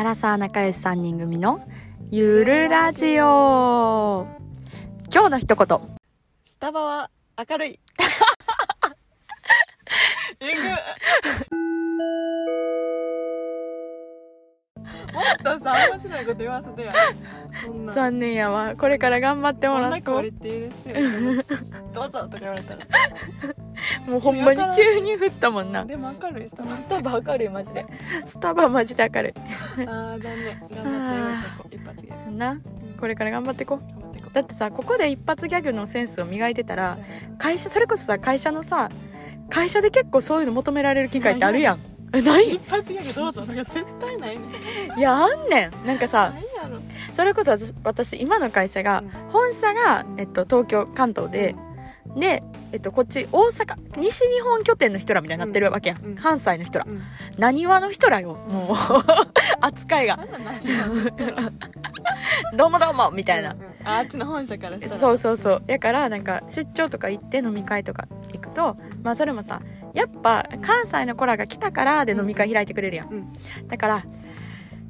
アラサー仲良し3人組のゆるラジオ。今日の一言。スタバは明るい。もっとさ面白いこと言わせてやそんな。残念やわ。これから頑張ってもこんらっと。なクオリティですよ。どうぞとか言われたらもうほんまに急に降ったもんな。でも明るい。スタバスタバ明るいマジで。スタバマジで明るあー残念。頑張って一発ギャグ。いなこれから頑張ってこ。う頑張ってこう。だってさここで一発ギャグのセンスを磨いてたら会社それこそさ会社のさ会社で結構そういうの求められる機会ってあるやん。え ない。一発ギャグどうぞ。とか絶対ないね。んいやあんねん。なんかさそれこそ私私今の会社がうん。本社が、えっと、東京関東でで、えっと、こっち大阪西日本拠点の人らみたいになってるわけやん、うん。関西の人ら。うん。何話の人らよ。もう 扱いが。あんな何やろ「どうもどうも」みたいな。うんうん。ああっちの本社からそうそうそう。やからなんか出張とか行って飲み会とか行くとまあそれもさやっぱ関西の子らが来たからで飲み会開いてくれるやん、うん。だから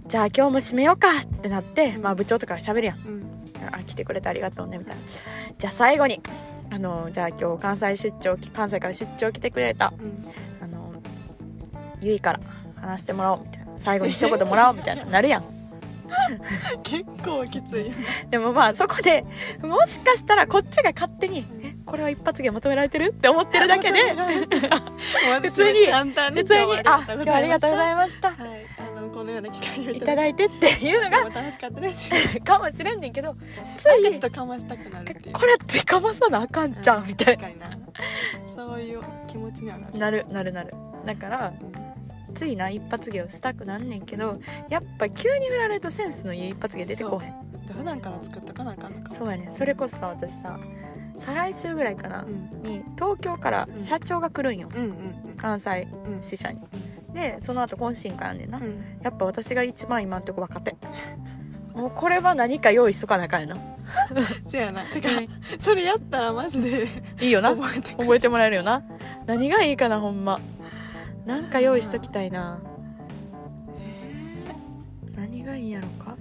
じゃあ今日も締めようかってなって、まあ部長とかが喋るやんあ来てくれてありがとうねみたいな。じゃあ最後にあのじゃあ今日関西出張関西から出張来てくれたうん。あのゆいから話してもらおうみたいな。最後に一言もらおうみたいななるやん。結構きついでもまあそこでもしかしたらこっちが勝手に「えこれは一発芸求められてる?」って思ってるだけで。普通に普通に「あ今日はありがとうございいました。はいあのこのような機会をいただいて」っていうのがも楽しかったです。よ かもしれんねんけどつなんかちょいっとかましたくなるっていう。これってかまさなあかんじゃんみたいな。そういう気持ちにはなる。ななるなるなる。だからうんついな一発芸をしたくなんねんけどやっぱ急に振られるとセンスのいい一発芸出てこうへん。で普段から作っとかなあかんのかそうやねん。それこそさ私さ再来週ぐらいかな、うん。に東京から社長が来るんよ、うんうん関西うんうん。支社にでその後懇親会あんねんな、うん。やっぱ私が一番今んとこ若手。もうこれは何か用意しとかなあかんよな。せやな。てかそれやったらマジで いいよな。覚えてく覚えてもらえるよな。何がいいかなほんま。なんか用意しときたいな。え何がいいんやろか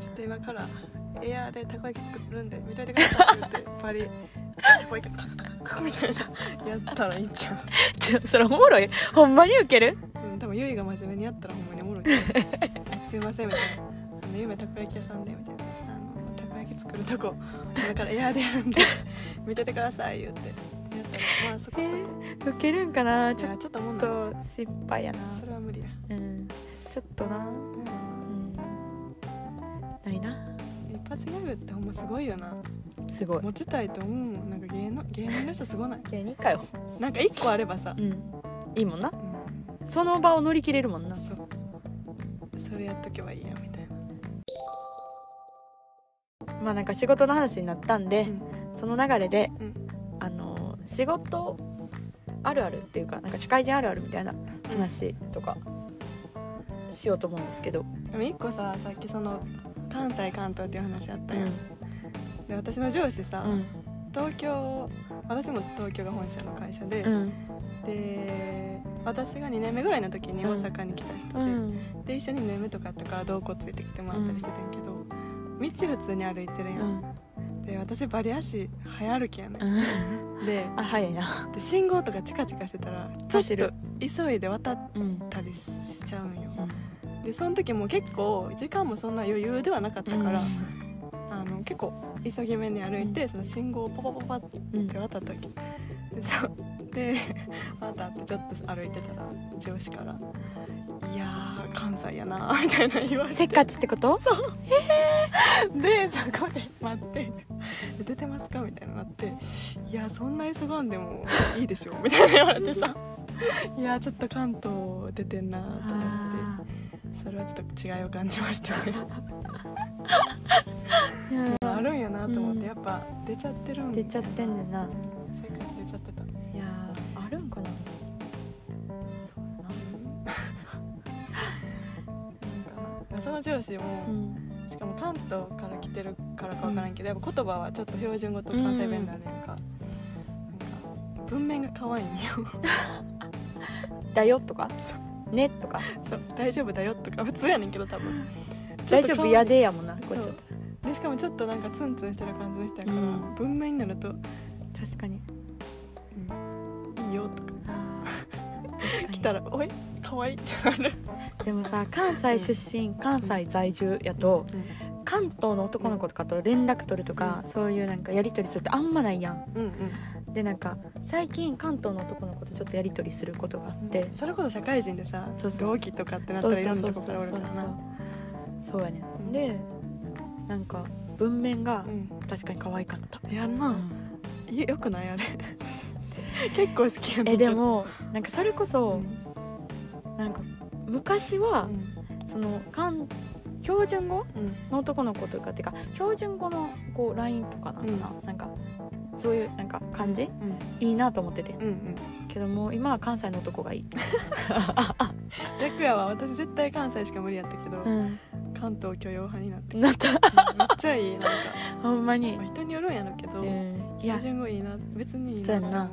ちょっと今からエアーでたこ焼き作るんで見といてくださいってパリたこ焼きカカカカカみたいな。やったらいいんちゃうちょそれおもろい。ほんまにウケる？うん、多分ゆいが真面目にやったらほんまにおもろい。すいませんみたいな「あの夢たこ焼き屋さんで」みたいな「あのたこ焼き作るとこ今からエアーでやるんで見ててください」言って。やった。らまあそこそこ、ウケるんかな？ちょっいやちょっともんなと心配やな。それは無理や、うん。ちょっとな。うん。ないな。一発ギャグってほんますごいよなすごい。持ちたいと思う。もんなんか芸能芸人の人すごない？芸人かよ。なんか一個あればさ。う、ん。いいもんな。うん、その場を乗り切れるもんな。そう。それやっとけばいいやみたいな。まあなんか仕事の話になったんで、うん。その流れで、うん。あの仕事あるあるっていうかなんか社会人あるあるみたいな話とかしようと思うんですけど、でも一個ささっきその関西関東っていう話あったうん。やん、で私の上司さ、うん。東京私も東京が本社の会社で、うん。で私が2年目ぐらいの時に大阪に来た人で、うん。で一緒に2年目とかとか同行ついてきてもらったりしてたんやけど、道普通に歩いてるや、うん。んで私バリ足早歩きやねうん。で あ早いな。で信号とかチカチカしてたらちょっと急いで渡っうんたりしちゃうんよ。でその時も結構時間もそんな余裕ではなかったから、結構急ぎ目に歩いて、その信号をパパパパって渡った時。でそう。で 渡ってちょっと歩いてたら上司から「いやー関西やな」みたいな言われて。せっかちってこと？でそこで待って「出てますか?」みたいななって「いやそんな急がんでもいいでしょ」みたいな言われてさ「いやちょっと関東出てんな」と思って。あそれはちょっと違いを感じましたね。ー あるんやなと思って、うん。やっぱ出ちゃってるん出ちゃってんねんな。生活出ちゃってた。いやーあるんかな。そん かなその上司も、なうん。しかも関東から来てるからかわからんけど、やっぱ言葉はちょっと標準語と関西弁になるやん。か、なんか文面が可愛いんよ。だよとか？ねとか？そう。大丈夫だよとか普通やねんけど多分。大丈夫？やでやもんなこっちだっでしかもちょっとなんかツンツンしてる感じの人やから、うん。文面になると、た確かに。うん、いいよとか。来たら「おい可愛いってなる、でもさ関西出身関西在住やと関東の男の子とかと連絡取るとか、そういうなんかやり取りするってあんまないやん。うんうん。でなんか最近関東の男の子とちょっとやり取りすることがあって、それこそ社会人でさ同期とかってなったらいろんなとこからおるからな。そうやねうん。でなんか文面がうん。確かに可愛かった、やんな、うん。よよくないあれ。結構好きやねん。えでもなんかそれこうそん。なんか昔はうん。その関標準語？うん。の男の子とかっていうか標準語のこう LINE とかなんかな、なんかそういうなんか感じ？うん。いいなと思ってて。うんうん。けどもう今は関西の男がいい、逆やわ。私絶対関西しか無理やったけど、うん、関東許容派になってなった。めっちゃいいなんか、ほんまに。まあ、人によるんやろうけど、うん。いや。標準語いいな別にいいなそうやんな。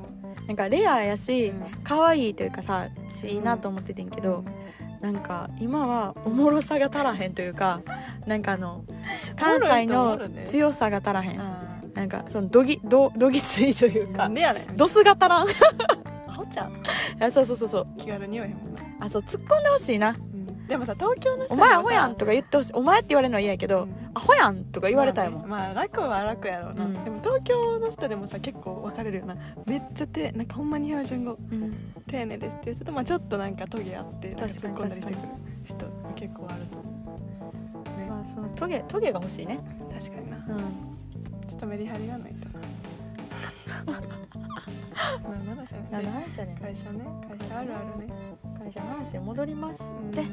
なんかレアやしうん。可愛いというかさしいいなと思っててんけど、なんか今はおもろさが足らへんというかなんかあの関西の強さが足らへん、あなんかそのどぎどどぎついというかんでやねん。ドスが足らん。いアホちゃんや そうそうそうそう。気軽に言わへんもんな、あそう突っ込んでほしいな。うん、でもさ東京の「人にもさお前アホやん」とか言ってほしい「お前」って言われるのは嫌やけどうん「アホやん」とか言われたいもん、まあ,、ねまあ楽は楽やろうな、うん。でも東京の人でもさ結構分かれるよな。めっちゃてなんかほんまに標準語うん。丁寧ですっていう人と、まあ、ちょっとなんかトゲあってなんか突っ込んだりしてくる人結構あると思う。ね、まあそのトゲトゲが欲しいね。確かにな。うん。ちょっとメリハリがないと。な何の話やね。ん何の話やね。ん会社ね。会社あるあるね、会社の話に戻りまして、う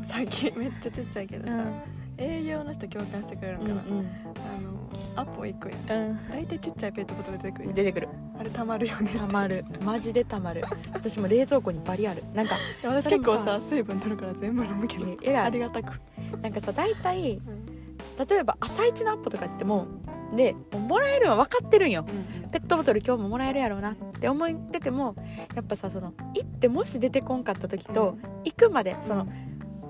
ん、最近めっちゃちっちゃいけどさ、うん。営業の人共感してくれるのかな、うんうん。あのアポ行くやん。うん。大体ちっちゃいペットボトル出てくる出てくる。あれたまるよねたまる。マジでたまる。私も冷蔵庫にバリある。なんか私結構さ水分取るから全部飲むけどええらいありがたく、なんかさ大体うん。例えば朝一のアップとか言ってもでもらえるのは分かってるんよ。うんペットボトル今日ももらえるやろうなって思っててもやっぱさその行ってもし出てこんかった時と、行くまでその,、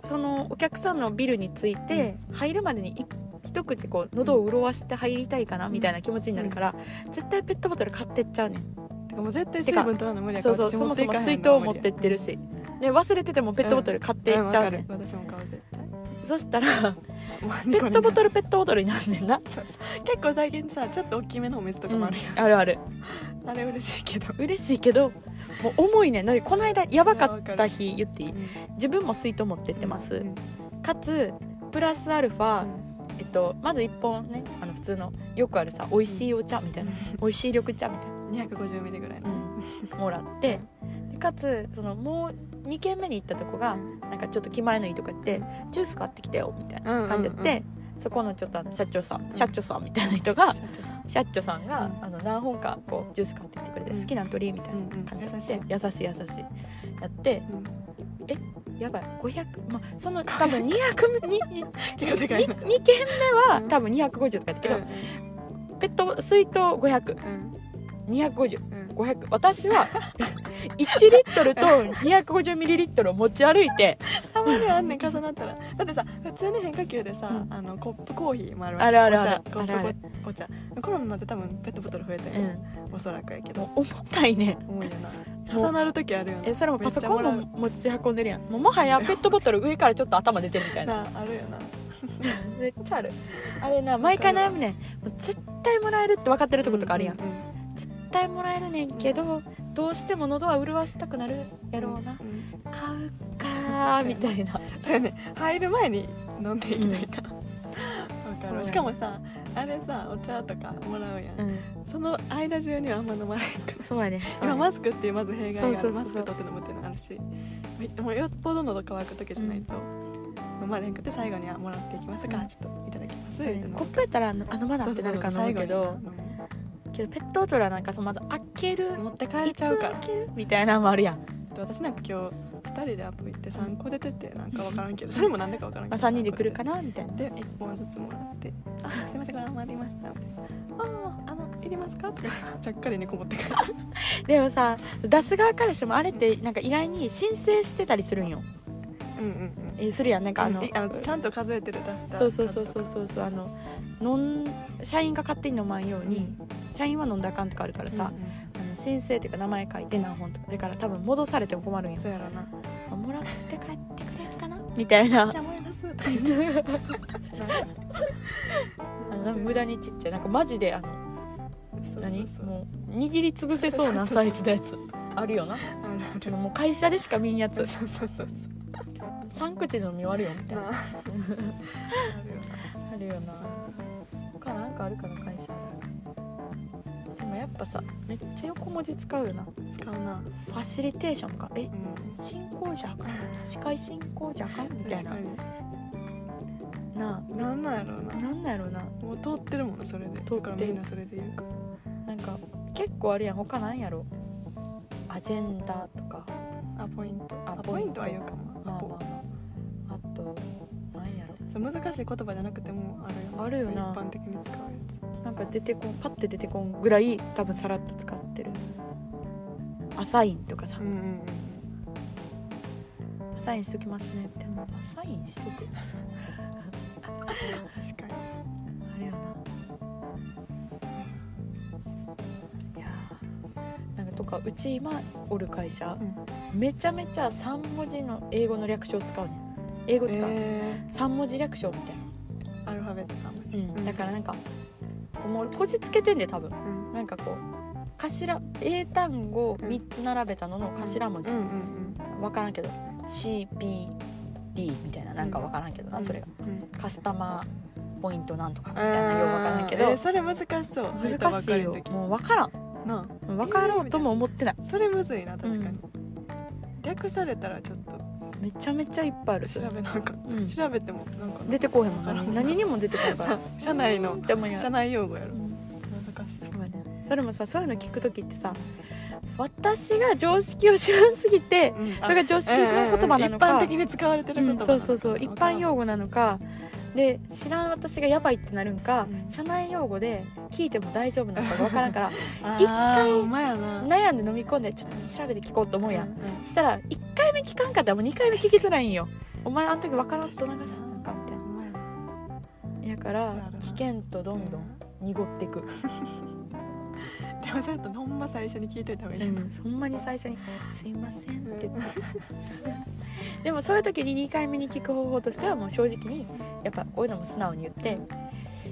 そのお客さんのビルについて入るまでにい一口こう喉を潤わして入りたいかなみたいな気持ちになるから、絶対ペットボトル買ってっちゃうねん。てかもう絶対水分取らな無理やからそうそうそもそも水筒持ってってるし。で忘れててもペットボトル買っていっちゃうねん、私も買う絶対そしたら ペペットボトルペットボトルになんねんな。そうそう。結構最近さちょっと大きめのお水とかもあるやん、あるある。あれ嬉しいけど、嬉しいけどもう重いねん。だってこの間やばかった日言っていい？自分も水筒持ってってます、うん。かつプラスアルファ、えっと、まず1本ねあの普通のよくあるさ美味しいお茶みたいな。美味しい緑茶みたいな、250ミリぐらいの。ね、もらって。でかつそのもう2軒目に行ったとこがなんかちょっと気前のいいとかってジュース買ってきてよみたいな感じや、うんうん、そこのちょっとあの社長さん社長さんみたいな人が社長さん。が、あの何本かこうジュース買ってきてくれて、好きな鳥みたいな感じで、優しい。優しいやって、えやばい500まあその多分200に 2, 2軒目は多分250とかやったけど、ペット水筒500、250500私は1リットルと250ミリリットルを持ち歩いてたまにあんねん重なったら。だってさ普通の変化球でさ、うん、あのコップコーヒーもあるわけ。あるあるある。コップあるお茶。コロナになって多分ペットボトル増えたよ、ね、うん、おそらくやけど。重たいね。重いよな。重なる時あるよね。えそれもパソコンも持ち運んでるやん。ももはやペットボトル上からちょっと頭出てるみたいな。あるよな。めっちゃある。あれな毎回悩むねん。絶対もらえるって分かってるとことかあるやん、うんうんうん。対もらえるねんけどどうしても喉は潤わしたくなるやろうな、んん。買うかーみたいな。そうやね。入る前に飲んでいきたいから、わかそうるしかもさあれさお茶とかもらうやん、うん。その間中にはあんま飲まれへんから。そうやね。今マスクっていうまず弊害がある。そうそうそうそう。マスク取って飲むっていうのがあるしもうよっぽど喉乾く時じゃないと、飲まれへんくて最後にはもらっていきますか、うん。ちょっといただきますね。コップやったらあのあのまだってなるかなけどけどペットボトルはなんかそうまだ開ける。持って帰れちゃうから。開けるみたいなのもあるやん、私なんか今日2人でアップ行って3個出ててなんか分からんけどそれもなんでか分からんまあ、けど3人で来るかななみたいな。で1本ずつもらって「あすいませんこれ余りました」みたいな「あああの入りますか?」とかちゃっかりにこもってくる。でもさ出す側からしてもあれってなんか意外に申請してたりするんよ。うんうんうん。えするやん。なんかあの,、いあのちゃんと数えてる出したそうそうそうそうそうそうあの飲ん社員が勝手に飲まんように、社員は飲んだらあかんとかあるから数さ、あの申請っていうか名前書いて何本とかだから多分戻されても困るんよ。そうやろな。あもらって帰ってくれるかな？みたいな。じ ゃあ思いますとか言ってあの無駄にちっちゃいなんかマジであの何？もう握りつぶせそうなサイズのやつ。あるよな。あるある。もう会社でしか見んやつ。そうそうそうそう。3口で飲み終わるよみたいな。なあ。あるよな。他なんかあるかな？やっぱさめっちゃ横文字使うよな。使うな。ファシリテーションか。えうん。進行じゃあかん司会進行じゃあかんみたいな。なに。なんなんやろうな。あなんなんやろな。もう通ってるもんなそれで。通ってる。みんなそれで言うか。らなんか結構あるやん。他なんやろ？アジェンダとか。あポイント。ああポイント。は言うかも。まあまああ。あとなんやろ？そう難しい言葉じゃなくてもあるよなあるよな。一般的に使うやなんか出てこんパッて出てこんぐらい多分さらっと使ってる。アサインとかさ。つうんうんうん。アサインしときますねみたいなアサインしとく？確かに。あれよな。いや。ーなんかとかうち今おる会社めちゃめちゃ3文字の英語の略称使うねん。英語とかえ3文字略称みたいー、アルファベット3文字、な、うん、だからなんかもうこじつけてんで多分。うん。なんかこう頭英単語を3つ並べたのの頭文字。うんうん分からんけど CPD みたいななんか分からんけどな、うん。それが。うん。カスタマーポイントなんとかみあたいなよう分からんけど、えーそれ難しそう。難しいよ。もう分からん。な分かろうとも思ってない。それむずいな確かに、うん。略されたらちょっとめちゃめちゃいっぱいある。調べなんかうん、調べてもなんか出てこうへんもん。何何にも出てこないから。社内の社ら内用語やろ。うん。難しそうそうやね。それもさそういうの聞く時ってさ私が常識を知らんすぎてうん。それが常識の言葉なのか。うんうんうん一般的に使われてるうん言葉なのかそうそうそう。一般用語なのかで知らん私がやばいってなるんか、うん。社内用語で聞いても大丈夫なのかが分からんから あ一ー回悩んで飲み込んでちょっと調べて聞こうと思うや。ん、んん。そしたら1回目聞かんかったらもう2回目聞きづらいんよ。お前あの時分からんと流したのかみたいな。な。やから危険とどんどん濁っていく、でもそれとほんま最初に聞いといた方がいい、うん、ほんまに最初に「すいません」って。言ってでもそういう時に2回目に聞く方法としてはもう正直にやっぱこういうのも素直に言って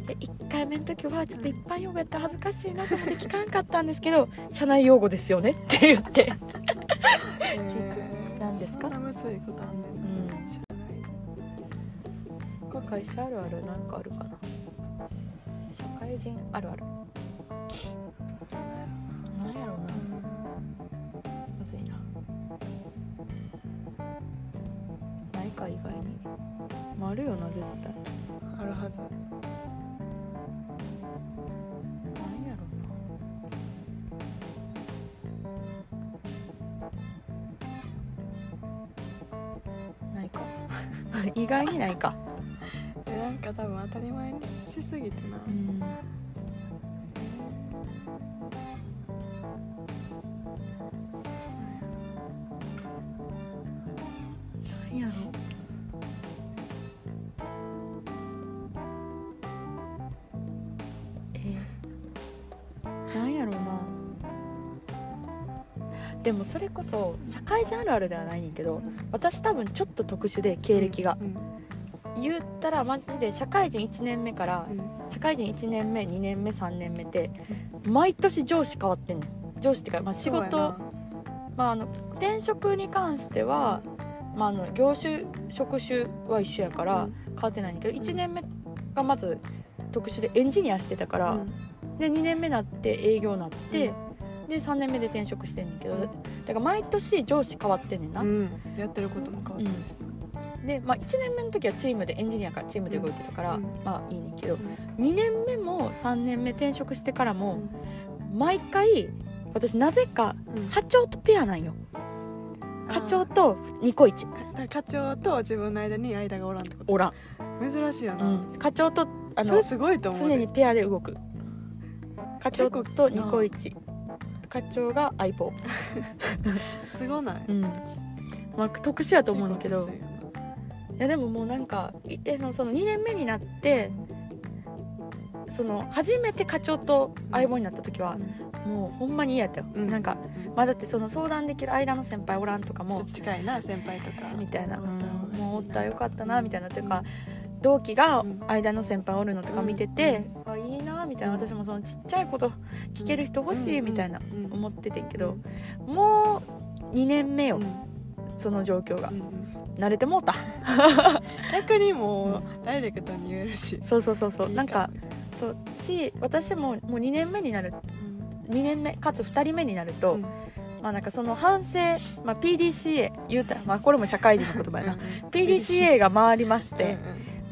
で1回目の時はちょっと一般用語やったら恥ずかしいなと思って聞かんかったんですけど社内用語ですよねって言って。えー。何ですか？そんなむずいことあんねんな、うん。知らない他会社あるあるなんかあるかな。社会人あるあるなんやろうなむずいなないか。意外にまああるよな絶対あるはず。なんやろうなないか。意外にないか。えなんか多分当たり前にしすぎてな、うんでもそれこそ社会人あるあるではないねんけど私多分ちょっと特殊で経歴が、うん言ったらマジで社会人1年目からうん。社会人1年目2年目3年目って毎年上司変わってんねん。上司ってか、まあ、仕事、まあ、あの転職に関しては、まあ、あの業種職種は一緒やかなら変わってないんだけど1年目がまず特殊でエンジニアしてたから、うん。で2年目になって営業になって、で3年目で転職してんねんけどだから毎年上司変わってんねんな、うん。やってることも変わってるしで、まあ、1年目の時はチームでエンジニアからチームで動いてたから、うん。まあいいねんけどな、2年目も3年目転職してからうもん。毎回私なぜかうん。課長とペアなんよ。課長とニコイチ課長と自分の間に間がおらんってこと？おらん、珍しいよな、うん、課長とあそのれすごいと思うで。常にペアで動く。課長とニコイチ課長が相棒すごない？うん。まあ特殊やと思うんだけど。いやでももうなんかいえのその2年目になってその初めて課長と相棒になった時はなもうほんまに嫌やったよ、うん。なんかまあだってその相談できる間の先輩おらんとかも近いな先輩とか。みたいな、うん。もうおったらよかったなみたいなというか同期が間の先輩おるのとか見てて、あいいなみたいな私もそのちっちゃいこと聞ける人欲しいみたいなうん思っててんけどもう2年目よ、うん。その状況が。うんうん。慣れてもうた。逆にもうダイレクトに言えるし。そうそうそうそう。なんかそうし私ももう2年目になる2年目かつ2人目になると、うん。まあなんかその反省、まあ、PDCA 言うたら、まあ、これも社会人の言葉やな、PDCA が回りまして、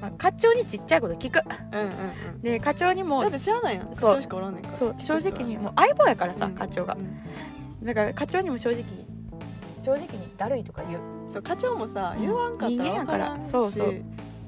まあ、課長にちっちゃいこと聞く。うんうんうん。うんで課長にもだって知らないやんそう。課長しかおらんねんから。そう正直にもう相棒やからさ、うん課長が。うん。だから課長にも正直正直にだるいとか言う。そう課長もさうん。言わんかったらから。分からんしそうそう。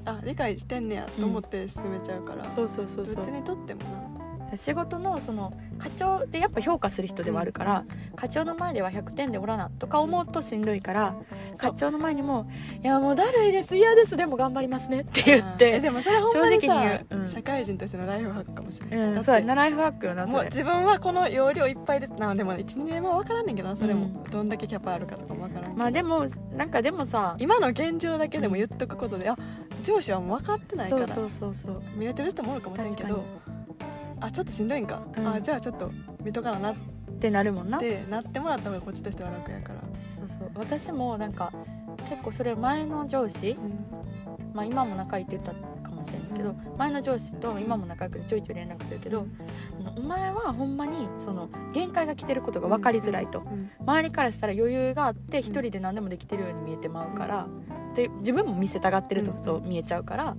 あ理解してんねやと思って進めちゃうから。そうそうそうそう。どっちにとってもな仕事のその課長でやっぱ評価する人ではあるから、課長の前では100点でおらなとか思うとしんどいから課長の前にも「いやもうだるいです嫌ですでも頑張りますね」って言ってでもそれほんまに正直にさ言う。うん。社会人としてのライフハックかもしれない、うんそうやなライフハックよなそれ。もう自分はこの容量いっぱいです。なでも12年は分からんねんけどなそれも、うん。どんだけキャパあるかとかも分からんまあでもなんかでもさ今の現状だけでも言っとくことで、あ上司はもう分かってないからそうそうそうそう。見れてる人もおるかもしれんけど確あちょっとしんどいんか、うん。あじゃあちょっと見とかなな。っってなるもんな。てなってもらった方がこっちとしては楽やから、そうそう。私もなんか結構それ前の上司、まあ、今も仲いいって言ったかもしれないけど、うん。前の上司と今も仲良くてちょいちょい連絡するけど、あのお前はほんまにその限界が来てることが分かりづらいと、うん。周りからしたら余裕があって一人で何でもできてるように見えてまうから、で自分も見せたがってるとうん。そう見えちゃうから、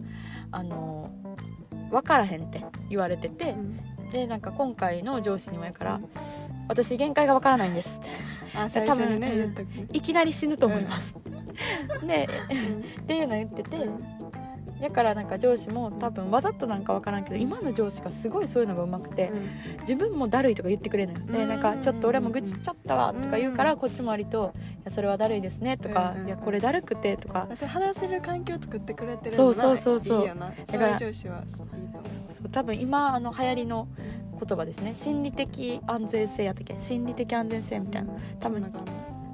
あの分からへんって言われててう、ん。でなんか今回の上司にもやから「私限界が分からないんです」って。多分ねいきなり死ぬと思いますって。で っていうの言ってて、だからなんか上司も多分わざとなんか分からんけど今の上司がすごいそういうのがうまくて自分もだるいとか言ってくれるの。よでうん。なんかちょっと俺も愚痴っちゃったわとか言うからうん。こっちも割と「いやそれはだるいですね」とかうん「いやこれだるくて」とか。それ話せる環境を作ってくれてるそうそうそうそう。いいよな。そうからいう上司はいいと思そう多分今あの流行りの言葉ですね。心理的安全性やったっけ？心理的安全性みたいな、うん多分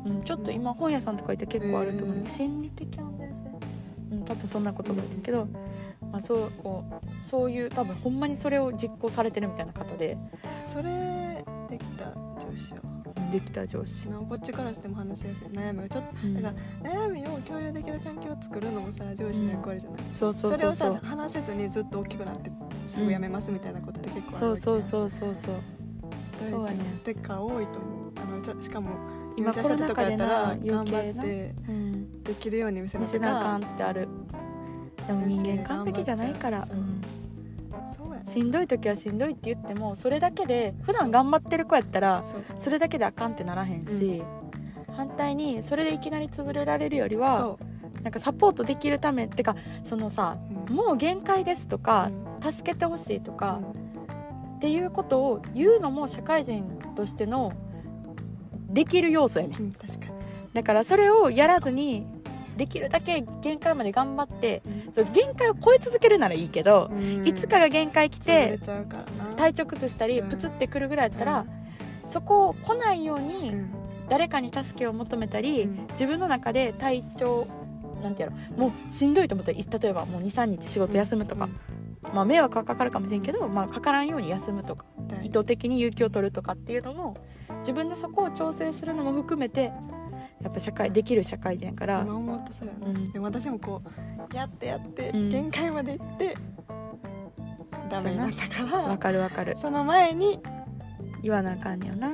うん、ちょっと今本屋さんとか行って結構あると思う、へー。心理的安全性？うん多分そんな言葉だけど、まあ、そうこうそういう多分ほんまにそれを実行されてるみたいな方でじそれできた上司は？できた上司、なこっちからしても話しやすい悩みをちょっとうん。だから悩みを共有できる環境を作るのもさ上司の役割じゃない、そうそうそれをそう。そうさ話せずにずっと大きくなってすぐ辞めますみたいなことって結構あるそうん。そうそうそうそう大そうやね事てか多いと思う。あのしかも今コロナ禍でな頑余張計な、ってうん、できるように見せな見せなあかんかってあるでも人間完璧じゃないから、しんどい時はしんどいって言ってもそれだけで普段頑張ってる子やったらそれだけであかんってならへんし、反対にそれでいきなり潰れられるよりはそなんかサポートできるためってかそのさう、うん。もう限界ですとかうん。助けてほしいとかうん。っていうことを言うのも社会人としてのできる要素やねん。だからそれをやらずにできるだけ限界まで頑張って限界を超え続けるならいいけど、うん。いつかが限界来潰て体調崩したりうん。プツってくるぐらいやったら、そこを来ないよううにん。誰かに助けを求めたり、うん。自分の中で体調なんてやろもうしんどいと思ったら例えばもう23日仕事休むとか、まあ迷惑はかかるかもしれんけど、まあ、かからんように休むとか意図的に有給を取るとかっていうのも自分でそこを調整するのも含めてやっぱ社会できる社会人やから。今思うとそうやな、うん。でも私もこうやってやって、うん。限界まで行ってダメになったからわかるわかる。その前に言わなあかんねよな。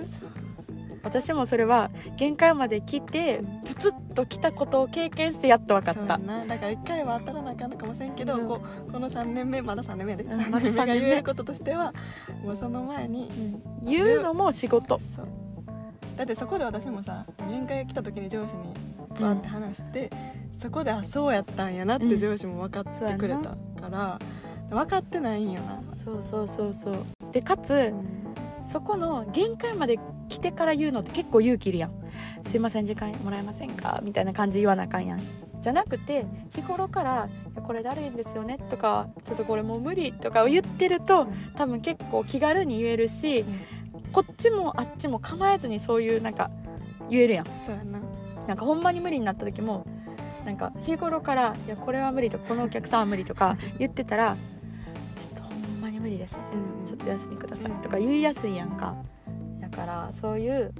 私もそれは限界まで来てプツッと来たことを経験してやっと分かった。だから一回は当たらなあかんのかもしれんけど、うん。こうこの3年目まだ3年目やで、3うんまだ年目。が三年目言えることとしてはもうその前にうん。言うのも仕事だってそこで私もさ限界が来た時に上司にバーって話して、そこであそうやったんやなって上司も分かってくれたから、分かってないんよな、そうそうそうそう。でかつうん。そこの限界まで来てから言うのって結構勇気いるやん「すいません時間もらえませんか?」みたいな感じ言わなあかんやん。じゃなくて日頃から「いやこれだるいんですよね」とか「ちょっとこれもう無理」とかを言ってると多分結構気軽に言えるしこっちもあっちも構えずにそういうなんか言えるやん。そうやな。なんかほんまに無理になった時もなんか日頃から「いやこれは無理」とか「このお客さんは無理」とか言ってたら「ちょっとほんまに無理です」うん。ちょっと休みくださいとか言いやすいやんか。だからそういう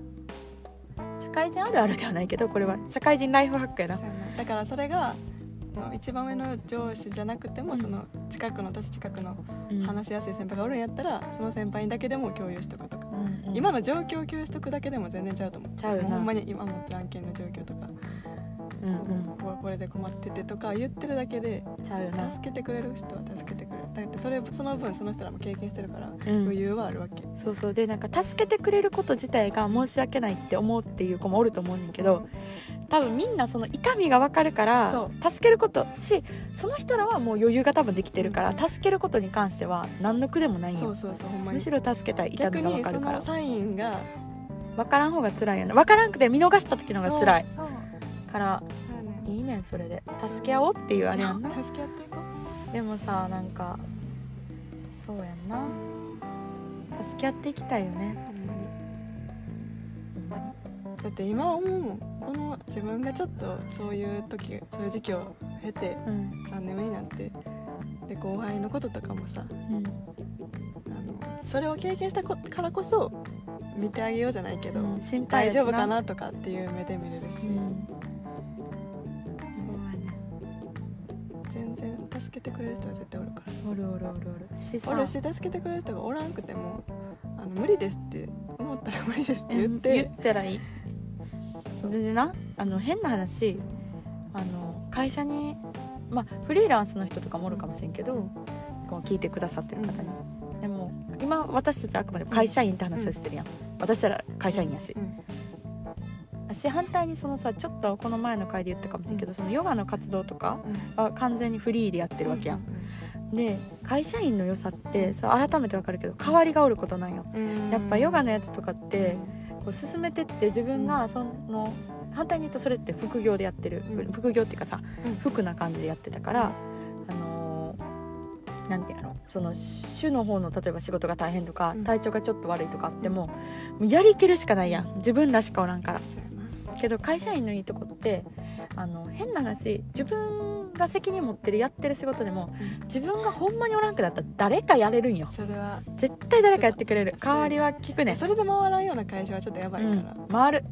社会人あるあるではないけどこれは社会人ライフハックやな。だからそれがの一番上の上司じゃなくても、うん。その近くの年近くのうん。話しやすい先輩がおるんやったら、その先輩にだけでも共有しとくとか、うんうん。今の状況を共有しとくだけでも全然ちゃうと思う。ちゃうほんまに今持ってる案件の状況とか、うんうん。ここはこれで困っててとか言ってるだけでちゃうよな。助けてくれる人は助けてくれる。だってそれその分その人らも経験してるからうん。余裕はあるわけ、そうそう。でなんか助けてくれること自体が申し訳ないって思うっていう子もおると思うねんけど多分みんなその痛みが分かるからそ助けることしその人らはもう余裕が多分できてるから助けることに関しては何の苦でもないんよそうそうそうほんまに。むしろ助けたい痛逆みが分にそかるから。のサインが分からん方が辛いよね。分からんくて見逃した時の方が辛い。そうそうから。いいねんそれで。助け合おうっていうあれやんな。助け合っていこでもさなんかそうやんな。助け合っていきたいよね。だって今思うもん。この自分がちょっとそういう時そういう時期を経てうん。3年目になってで後輩のこととかもさうん。あのそれを経験したこからこそ見てあげようじゃないけど、うん。心配大丈夫かなとかっていう目で見れるし、うん助けてくれる人は絶対おるから。おるおるおるおる。しさ。おるし助けてくれる人がおらんくてもあの無理ですって思ったら無理ですって言って、言ったらいい。でなあの変な話あの会社にまあフリーランスの人とかもおるかもしれんけどこう聞いてくださってる方に、でも今私たちはあくまで会社員って話をしてるやん、私たら会社員やし、うん私反対にそのさちょっとこの前の回で言ったかもしれんけど、そのヨガの活動とかは完全にフリーでやってるわけやん、で会社員の良さってそう改めてわかるけど代わりがおることなんよ。うん。やっぱヨガのやつとかってこう進めてって自分がその反対に言うとそれって副業でやってる、うん。副業っていうかさうん。服な感じでやってたから、あのーなんていうの？その主の方の例えば仕事が大変とか、うん。体調がちょっと悪いとかあっても,、もうやりきるしかないやん。自分らしかおらんからけど会社員のいいとこってあの変な話自分が責任持ってるやってる仕事でも自分がほんまにおらんくなったら誰かやれるんよ。それは絶対誰かやってくれる。代わりは聞くね。んそれで回らんような会社はちょっとやばいから、うん、回る。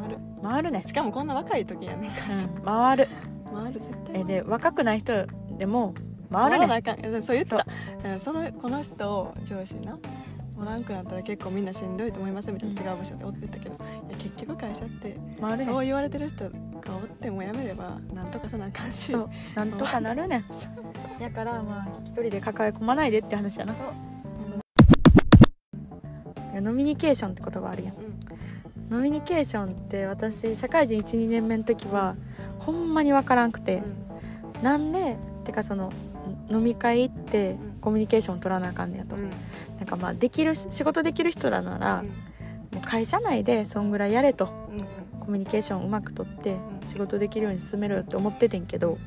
回る。回るね。しかもこんな若い時やねんから。さ、うん。回る。回る絶対えで若くない人でも回回るね。らなあかん。そう言ってたう。んそのこの人上司なおらんくなったら結構みんなしんどいと思いますみたいな違う部署でおってたけど結局会社って回るねそう言われてる人がおってもやめればなんとかさなあかんしそうなんとかなるね。んやからまあ一人で抱え込まないでって話やな。いやノミニケーションって言葉あるやん。うん。ノミニケーションって私社会人12年目の時はほんまに分からんくてなんで？てかその飲み会行ってうん。コミュニケーション取らなあかんねやと、うん。なんかまあできる仕事できる人らなら、もう会社内でそんぐらいやれと。うんうん。コミュニケーションうまくとってうん。仕事できるように進めろよって思っててんけど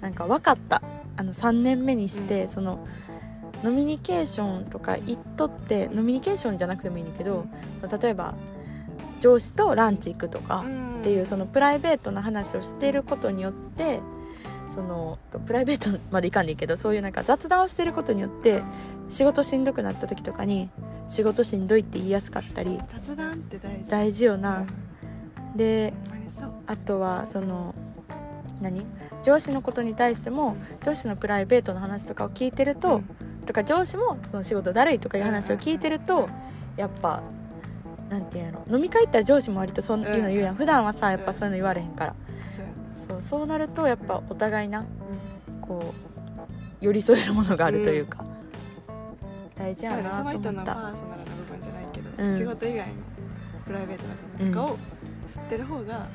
なんか分かった。あの3年目にして、うん。そのノミニケーションとか行っとってノミニケーションじゃなくてもいいんだけど、例えば上司とランチ行くとかうんっていうそのプライベートな話をしていることによってそのプライベートまでいかんでいいけどそういうなんか雑談をしてることによって仕事しんどくなった時とかに仕事しんどいって言いやすかったり雑談って大事。大事よな、うんであとはその何？上司のことに対しても上司のプライベートの話とかを聞いてると、とか上司もその仕事だるいとかいう話を聞いてると、やっぱなんていうの飲み会行ったら上司も割とそういうの言うやん、普段はさやっぱそういうの言われへんから、そうやそうそうなるとやっぱお互いなこう寄り添えるものがあるというか、大事やなそうやねそなとの人のパ思ったーソナルな部分じゃないけど、うん。仕事以外のプライベートな部分とかを知ってる方が、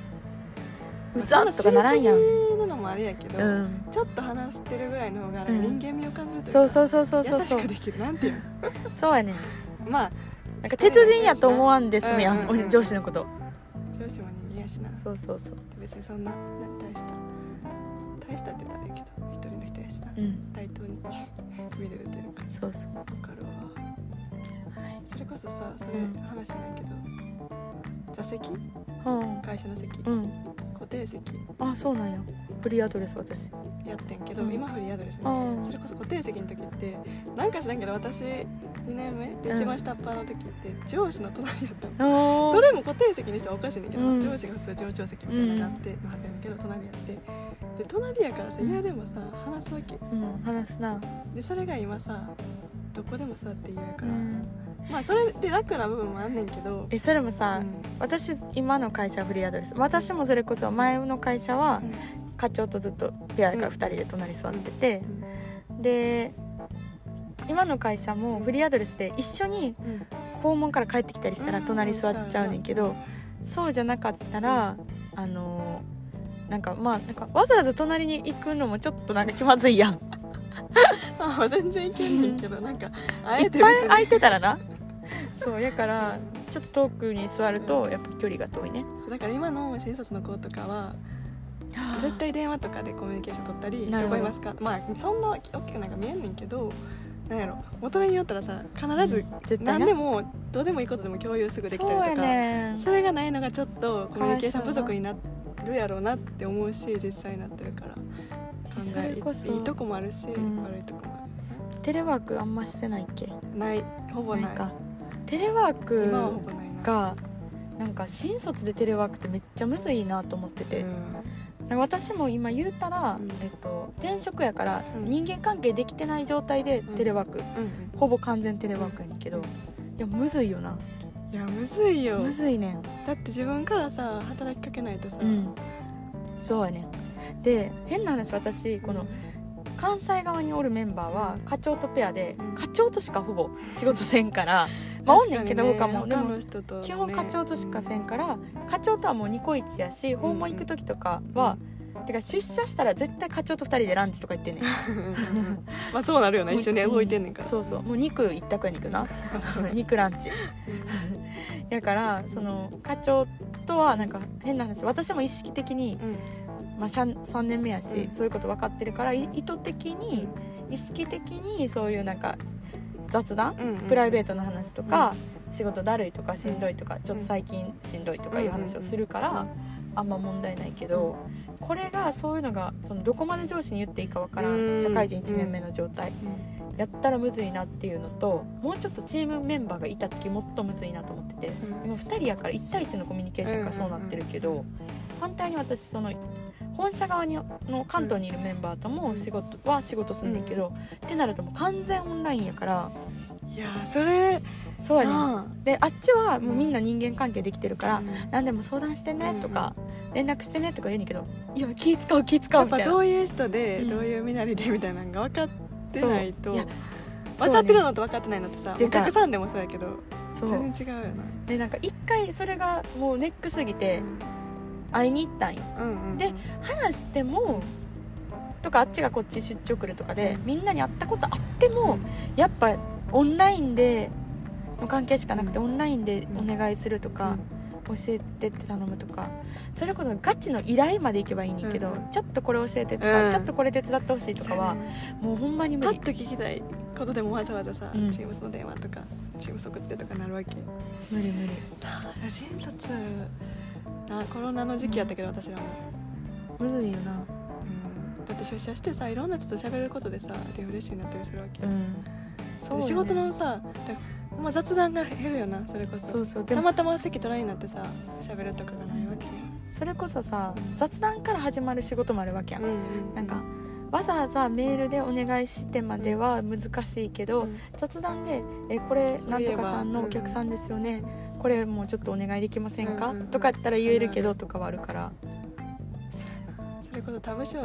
うざっとかならんやん。のもあれやけど、うん。ちょっと話してるぐらいの方がうん。人間味を感じるというか、そうそうそうそうそうそう。優しくできるなんていう。そうやねまあなんか鉄人やと思わんで済むやん、うんうんうん上司のこと。上司も人間やしな。そうそうそう。別にそんな大した大したって言ったらいいけど一人の人やしな。うん。対等に見れるというか。そうそう。わかるわ。それこそさそれうん話ないけど、座席？うん。会社の席、うん。固定席？あそうなんや。フリーアドレス私やってんけど、うん。今フリーアドレスそれこそ固定席の時ってなんか知らんけど私2年目？でうん。一番下っ端の時って上司の隣やったの、それも固定席にしてはおかしいねんけど、うん。上司が普通上長席みたいなのになってまあせんけど隣やって。で隣やからさうん。嫌でもさ話すわけうん話すな。でそれが今さどこでも座って言えるから、うん。まあそれで楽な部分もあんねんけど。えそれもさ、うん。私今の会社はフリーアドレス。私もそれこそ前の会社はうん。課長とずっとペアやから2人で隣座ってて、で今の会社もフリーアドレスで一緒にうん。訪問から帰ってきたりしたらうん。隣座っちゃうねんけどそうじゃなかったらあのーなんかまあなんかわざわざ隣に行くのもちょっとなんか気まずいやん。ま あ全然いけんねんけどなんかあいってぱい空いてたらな。そうやからちょっと遠くに座るとやっぱ距離が遠いね。だから今の新卒の子とかは絶対電話とかでコミュニケーション取ったり「なるほど。どこいますか?」まあそんな大きくなんか見えんねんけどなんやろ。元によったらさ必ず絶対な。何でもどうでもいいことでも共有すぐできたりとかねそれがないのがちょっとコミュニケーション不足になるやろうなって思うし実際になってるから。考そ。えいいとこもあるし、ん。悪いとこもあテレワークあんましてないっけ？るない。ほぼない。か。テレワークがなんか新卒でテレワークってめっちゃむずいなと思ってて、うん私も今言うたら、うん。えっと、転職やからうん。人間関係できてない状態でテレワーク、うんほぼ完全テレワークやねんけど。いやむずいよな。いやむずいよ。むずいねん。だって自分からさ働きかけないとさ、うん。そうやねん。で変な話私この関西側におるメンバーは課長とペアでうん。課長としかほぼ仕事せんからまあおんねんけど他も。でも基本課長としかせんから課長とはもうニコイチやし訪問行く時とかは、てか出社したら絶対課長と2人でランチとか行ってんねん。まあそうなるよな一緒に動いてんねんから、そうそう。もう肉一択やねんけどな。肉ランチ。やからその課長とはなんか変な話。私も意識的に、うん。まあ、しゃん3年目やし、うん。そういうこと分かってるからい意図的に意識的にそういうなんか雑談、うんうんプライベートの話とか、仕事だるいとかしんどいとかちょっと最近しんどいとかいう話をするから、あんま問題ないけど、これがそういうのがそのどこまで上司に言っていいかわからん、うん社会人1年目の状態、うん。やったらむずいなっていうのともうちょっとチームメンバーがいた時もっとむずいなと思っててうん。今2人やから1対1のコミュニケーションがそうなってるけど、反対に私その本社側にの関東にいるメンバーとも仕事は仕事すんねんけど、ってなるともう完全オンラインやから。いやーそれそうやねであっちはもうみんな人間関係できてるから、あ何でも相談してねとか、連絡してねとか言うねんけどいや気使う気使うみたいな。どういう人で、うん。どういう身なりでみたいなのが分かってないといや分かってるのと分かってないのってさ、でお客さんでもそうやけど全然違うよな。でなんか一回それがもうネックすぎて会いに行ったんよ。うんうんうん。で話してもとかあっちがこっち出張来るとかでみんなに会ったことあってもやっぱオンラインでの関係しかなくてオンラインでお願いするとか教えてって頼むとかそれこそガチの依頼まで行けばいいねんけどうん。ちょっとこれ教えてとかうん。ちょっとこれ手伝ってほしいとかはもうほんまに無理。パッと聞きたいことでもわざわざさ、うん。Teams の電話とか Teams 送ってとかなるわけ。無理無理。なあ新卒なコロナの時期やったけど私らも、むずいよな。うん、だって出社してさいろんな人と喋ることでさリフレッシュになったりするわけ、うん。そうよね。で仕事のさだまあ、雑談が減るよなそれこそ。そうそう。でもたまたま席隣になってさ喋るとかがないわけそれこそさ雑談から始まる仕事もあるわけやんうんうん。なんかわざわざメールでお願いしてまでは難しいけど、うん。雑談で「えこれなんとかさんのお客さんですよね、これもうちょっとお願いできませんか？うんうんうん。とかやったら言えるけどとかはあるから。それこそ他部署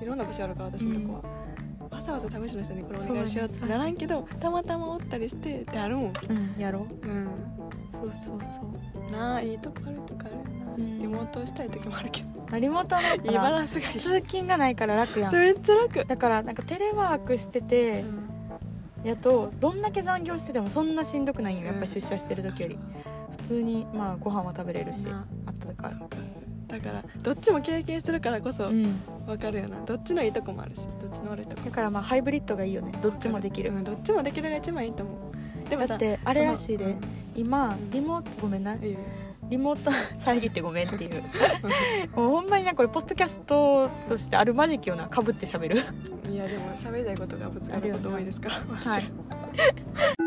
いろんな部署あるから私のとこは、わざわざ他部署の人にこれお願いしようってならんけどたまたまおったりしてってあるもん。うんやろう。うん。そうそうそう。なあいいとこあるとかあるよな、うん。リモートしたい時もあるけど。まあリモートだっいいバたらランスがいい。通勤がないから楽やん。めっちゃ楽、だからなんかテレワークしててうん。やとどんだけ残業しててもそんなしんどくないんよ。やっぱ出社してる時より普通にまあご飯は食べれるしなあ。ったかい。だからどっちも経験してるからこそうん。分かるよな。どっちのいいとこもあるしどっちの悪いとこもだからまあハイブリッドがいいよね。どっちもできる。うんどっちもできるが一番いいと思う。でもさだってあれらしいで。その今リモートごめんな。リモート遮ってごめんっていう。もうほんまになこれポッドキャストとしてあるまじきよな。かぶってしゃべる。いやでも喋りたいことがぶつかること多いですから。はい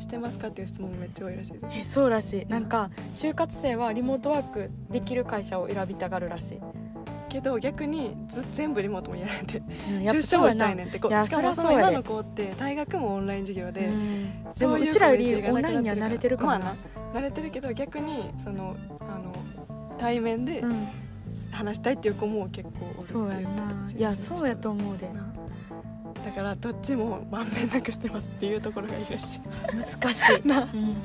してますかっていう質問もめっちゃ多いらしいです。えそうらしい。なんか就活生はリモートワークできる会社を選びたがるらしい、けど逆にず全部リモートもやられて出社もしたいねんってこいやしかもその今の子って大学もオンライン授業で、うん。でもうちらよりオンラインには慣れてるかもな、まあな慣れてるけど逆にそのあの対面でうん。話したいっていう子も結構おるってそういやそうやと思うで。なだからどっちもまんべんなくしてますっていうところがいいらし難しい、いなうん、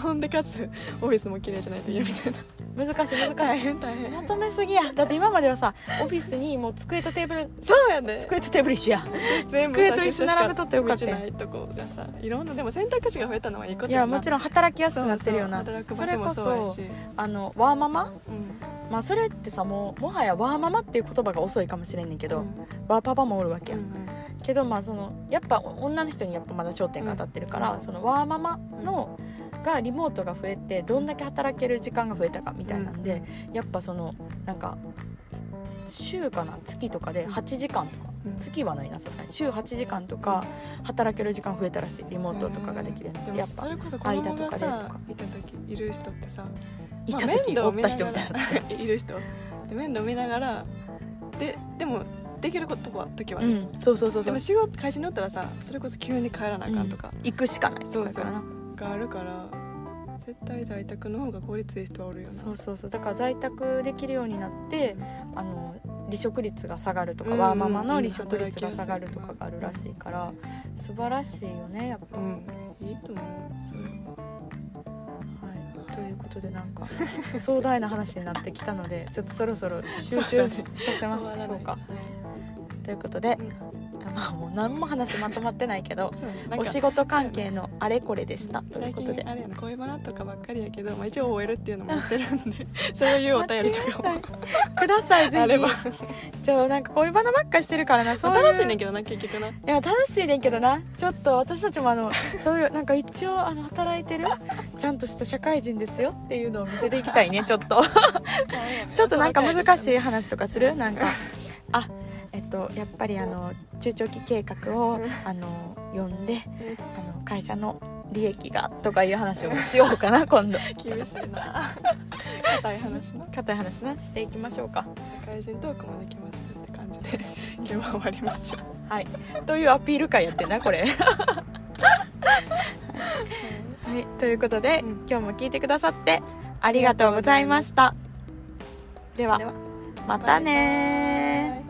ほんでかつオフィスも綺麗じゃないと嫌みたいな。難しい難し大い変大変。まとめすぎや。だって今まではさオフィスにもう机とテーブルそうやで机とテーブル一緒や。全部さ机と椅子並べとってよかったないとこがさいろんなでも選択肢が増えたのはいいこといやもちろん働きやすくなってるよな。そうそう働く場所もそうやし。それこそあのワーママ？うんまあそれってさもうもはやワーママっていう言葉が遅いかもしれんねんけど、うん。ワーパパもおるわけや、うんけどまあそのやっぱ女の人にやっぱまだ焦点が当たってるから、うん。そのワーママのがリモートが増えてどんだけ働ける時間が増えたかみたいなんで、やっぱそのなんか週かな？月とかで8時間とか。うん。月はないなさすがに。週8時間とか働ける時間増えたらしいリモートとかができるやっぱ間とかでとかさいた時いる人ってさいたまあ時おった人みたいな。いる人。で面倒見ながらででもできることは時はね、うん。そうそうそうそう。でも仕事会社におったらさそれこそ急に帰らなあかんとか。行くしかないそうそうだからな。があるから絶対在宅の方が効率いい人はおるよなそうそうそう。だから在宅できるようになってあの離職率が下がるとか、うんワーママの離職率が下がるとかがあるらしいから素晴らしいよねやっぱ、うん。いいと思うそれ。はい、ということでなんか 壮大な話になってきたのでちょっとそろそろ収集させましょうか。ということで、まあ、もう何も話まとまってないけどお仕事関係のあれこれでしたという最ことで。近あれやな恋バナとかばっかりやけど、まあ、一応 OL っていうのもやってるんで そういうお便りとかも。くださいぜあれば。ひちょなんか恋バナばっかしてるからなそういう。楽しいねんけどな結局。ないや楽しいねんけどな。ちょっと私たちもあのそういうなんか一応あの働いてるちゃんとした社会人ですよっていうのを見せていきたいねちょっと。ちょっとなんか難しい話とかする？なんか。あえっとやっぱりあの中長期計画をあの読んであの会社の利益がとかいう話をしようかな 今度。厳しいな。硬い話な。硬い話な。していきましょうか。社会人トークもできますって感じで。今日は終わりましょう。はい。というアピール会やってんなこれ。はい。ということで、うん。今日も聞いてくださってありがとうございました。ではではまたねー